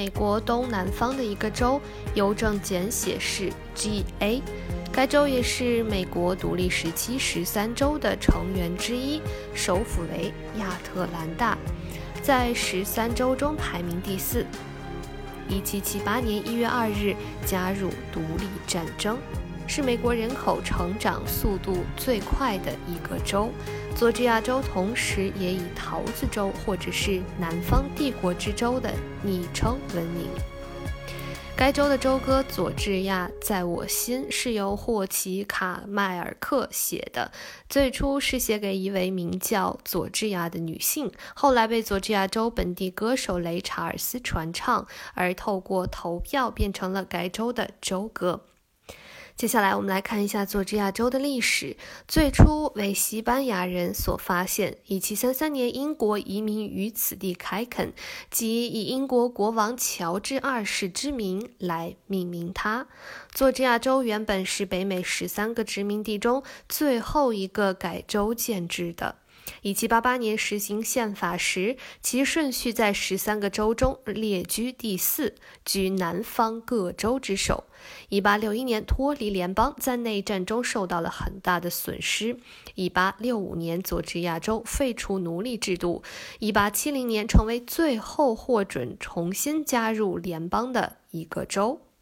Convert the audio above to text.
美国东南方的一个州，邮政简写是 G.A。该州也是美国独立时期十三州的成员之一，首府为亚特兰大，在十三州中排名第四。一七七八年一月二日加入独立战争。是美国人口成长速度最快的一个州，佐治亚州同时也以“桃子州”或者是“南方帝国之州”的昵称闻名。该州的州歌《佐治亚在我心》是由霍奇卡迈尔克写的，最初是写给一位名叫佐治亚的女性，后来被佐治亚州本地歌手雷查尔斯传唱，而透过投票变成了该州的州歌。接下来，我们来看一下佐治亚州的历史。最初为西班牙人所发现。1733年，英国移民于此地开垦，即以英国国王乔治二世之名来命名它。佐治亚州原本是北美十三个殖民地中最后一个改州建制的。一七八八年实行宪法时，其顺序在十三个州中列居第四，居南方各州之首。一八六一年脱离联邦，在内战中受到了很大的损失。一八六五年，佐治亚州废除奴隶制度。一八七零年，成为最后获准重新加入联邦的一个州。